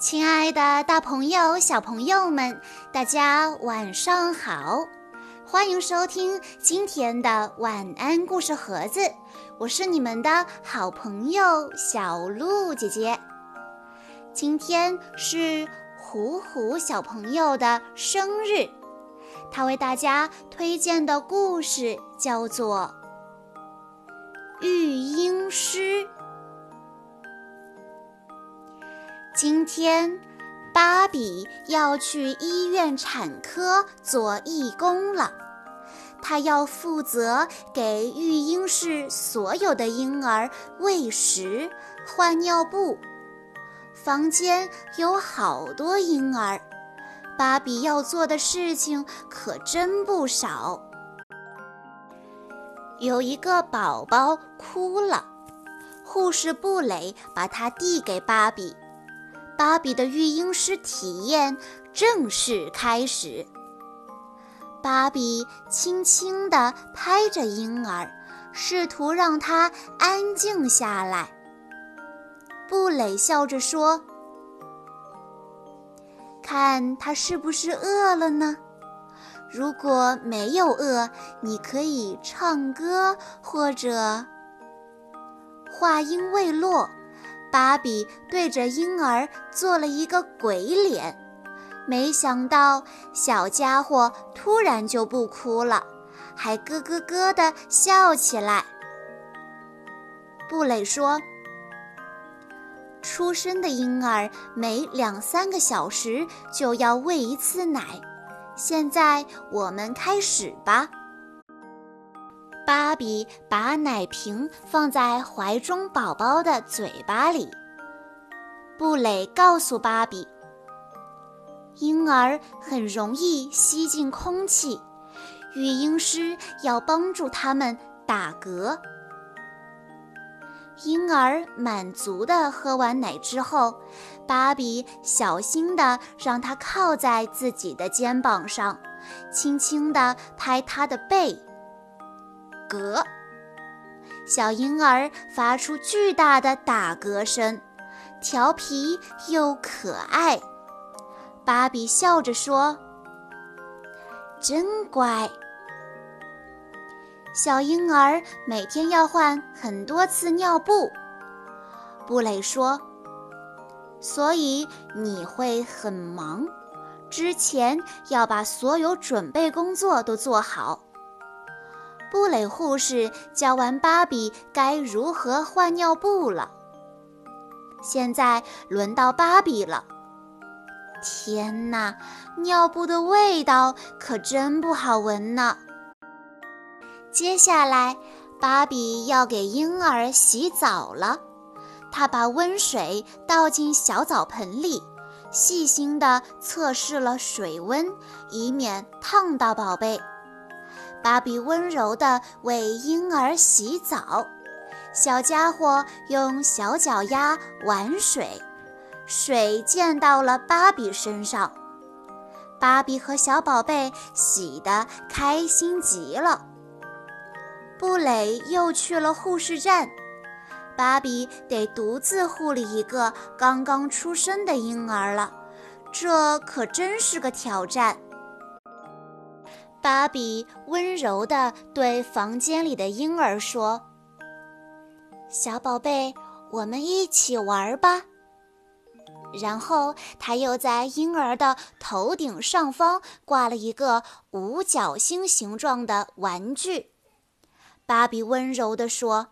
亲爱的，大朋友、小朋友们，大家晚上好！欢迎收听今天的晚安故事盒子，我是你们的好朋友小鹿姐姐。今天是虎虎小朋友的生日，他为大家推荐的故事叫做《育婴师》。今天，芭比要去医院产科做义工了。她要负责给育婴室所有的婴儿喂食、换尿布。房间有好多婴儿，芭比要做的事情可真不少。有一个宝宝哭了，护士布蕾把它递给芭比。芭比的育婴师体验正式开始。芭比轻轻地拍着婴儿，试图让他安静下来。布蕾笑着说：“看他是不是饿了呢？如果没有饿，你可以唱歌或者……”话音未落。芭比对着婴儿做了一个鬼脸，没想到小家伙突然就不哭了，还咯咯咯地笑起来。布蕾说：“出生的婴儿每两三个小时就要喂一次奶，现在我们开始吧。”芭比把奶瓶放在怀中宝宝的嘴巴里。布蕾告诉芭比，婴儿很容易吸进空气，育婴师要帮助他们打嗝。婴儿满足地喝完奶之后，芭比小心地让他靠在自己的肩膀上，轻轻地拍他的背。嗝，小婴儿发出巨大的打嗝声，调皮又可爱。芭比笑着说：“真乖。”小婴儿每天要换很多次尿布，布蕾说：“所以你会很忙，之前要把所有准备工作都做好。”布蕾护士教完芭比该如何换尿布了。现在轮到芭比了。天哪，尿布的味道可真不好闻呢。接下来，芭比要给婴儿洗澡了。她把温水倒进小澡盆里，细心地测试了水温，以免烫到宝贝。芭比温柔地为婴儿洗澡，小家伙用小脚丫玩水，水溅到了芭比身上。芭比和小宝贝洗得开心极了。布蕾又去了护士站，芭比得独自护理一个刚刚出生的婴儿了，这可真是个挑战。芭比温柔地对房间里的婴儿说：“小宝贝，我们一起玩吧。”然后，他又在婴儿的头顶上方挂了一个五角星形状的玩具。芭比温柔地说：“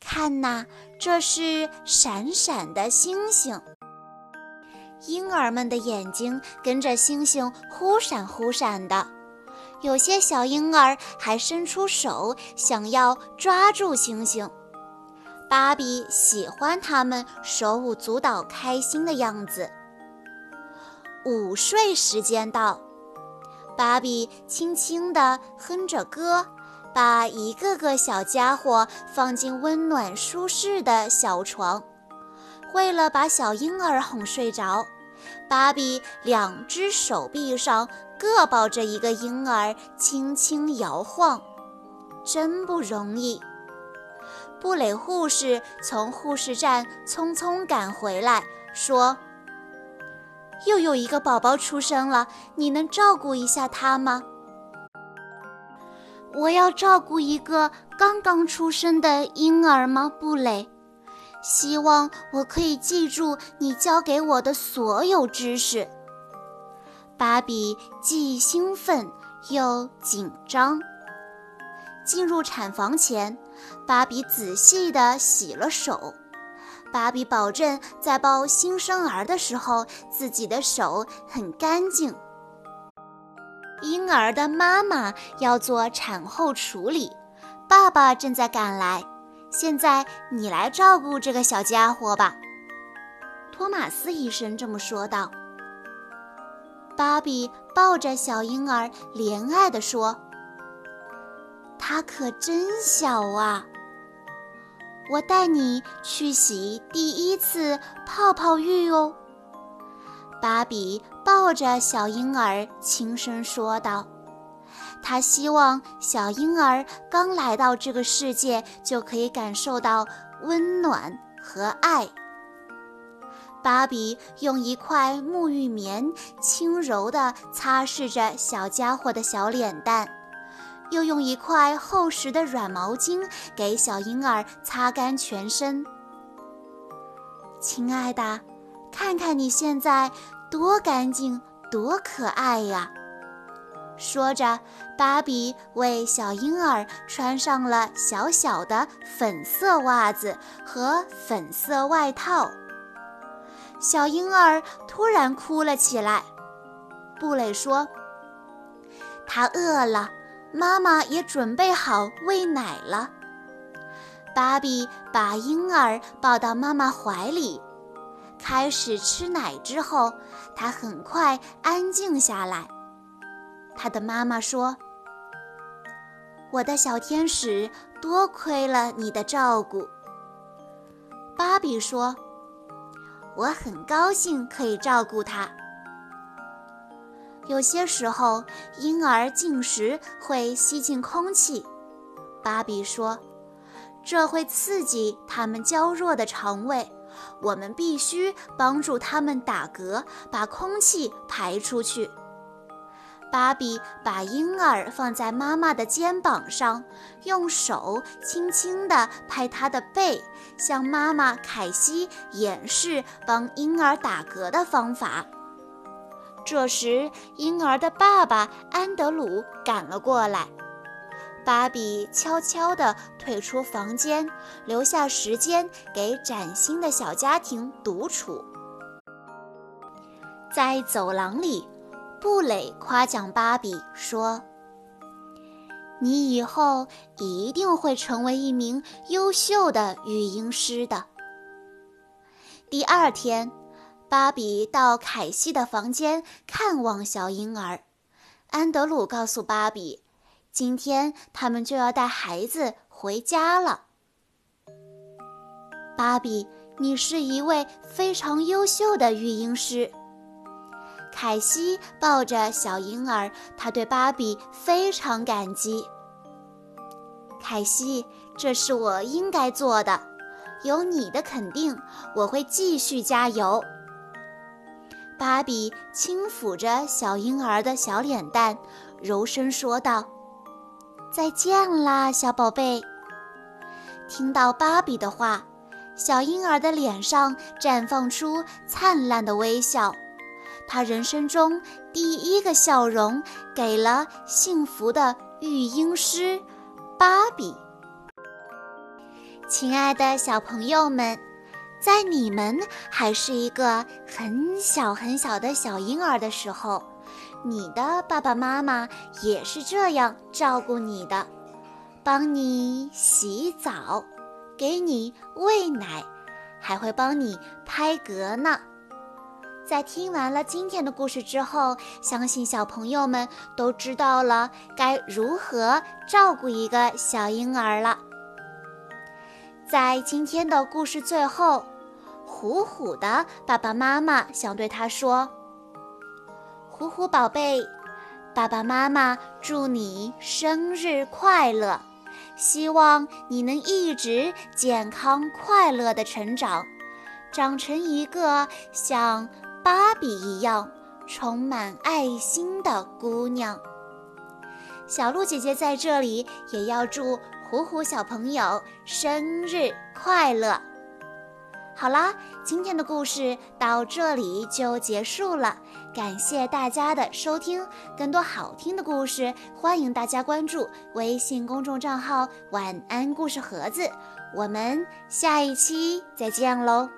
看呐，这是闪闪的星星。”婴儿们的眼睛跟着星星忽闪忽闪的。有些小婴儿还伸出手想要抓住星星，芭比喜欢他们手舞足蹈、开心的样子。午睡时间到，芭比轻轻地哼着歌，把一个个小家伙放进温暖舒适的小床。为了把小婴儿哄睡着。芭比两只手臂上各抱着一个婴儿，轻轻摇晃，真不容易。布蕾护士从护士站匆匆赶回来，说：“又有一个宝宝出生了，你能照顾一下他吗？我要照顾一个刚刚出生的婴儿吗，布蕾？希望我可以记住你教给我的所有知识。芭比既兴奋又紧张。进入产房前，芭比仔细地洗了手。芭比保证在抱新生儿的时候，自己的手很干净。婴儿的妈妈要做产后处理，爸爸正在赶来。现在你来照顾这个小家伙吧，托马斯医生这么说道。芭比抱着小婴儿，怜爱地说：“他可真小啊！我带你去洗第一次泡泡浴哦。”芭比抱着小婴儿，轻声说道。他希望小婴儿刚来到这个世界就可以感受到温暖和爱。芭比用一块沐浴棉轻柔地擦拭着小家伙的小脸蛋，又用一块厚实的软毛巾给小婴儿擦干全身。亲爱的，看看你现在多干净，多可爱呀！说着，芭比为小婴儿穿上了小小的粉色袜子和粉色外套。小婴儿突然哭了起来。布蕾说：“他饿了，妈妈也准备好喂奶了。”芭比把婴儿抱到妈妈怀里，开始吃奶之后，他很快安静下来。他的妈妈说：“我的小天使，多亏了你的照顾。”芭比说：“我很高兴可以照顾他。”有些时候，婴儿进食会吸进空气，芭比说：“这会刺激他们娇弱的肠胃，我们必须帮助他们打嗝，把空气排出去。”芭比把婴儿放在妈妈的肩膀上，用手轻轻地拍他的背，向妈妈凯西演示帮婴儿打嗝的方法。这时，婴儿的爸爸安德鲁赶了过来。芭比悄悄地退出房间，留下时间给崭新的小家庭独处。在走廊里。布蕾夸奖芭比说：“你以后一定会成为一名优秀的育婴师的。”第二天，芭比到凯西的房间看望小婴儿。安德鲁告诉芭比：“今天他们就要带孩子回家了。”芭比，你是一位非常优秀的育婴师。凯西抱着小婴儿，他对芭比非常感激。凯西，这是我应该做的，有你的肯定，我会继续加油。芭比轻抚着小婴儿的小脸蛋，柔声说道：“再见啦，小宝贝。”听到芭比的话，小婴儿的脸上绽放出灿烂的微笑。他人生中第一个笑容，给了幸福的育婴师芭比。亲爱的小朋友们，在你们还是一个很小很小的小婴儿的时候，你的爸爸妈妈也是这样照顾你的，帮你洗澡，给你喂奶，还会帮你拍嗝呢。在听完了今天的故事之后，相信小朋友们都知道了该如何照顾一个小婴儿了。在今天的故事最后，虎虎的爸爸妈妈想对他说：“虎虎宝贝，爸爸妈妈祝你生日快乐，希望你能一直健康快乐的成长，长成一个像……”芭比一样充满爱心的姑娘。小鹿姐姐在这里也要祝虎虎小朋友生日快乐。好啦，今天的故事到这里就结束了，感谢大家的收听。更多好听的故事，欢迎大家关注微信公众账号“晚安故事盒子”。我们下一期再见喽！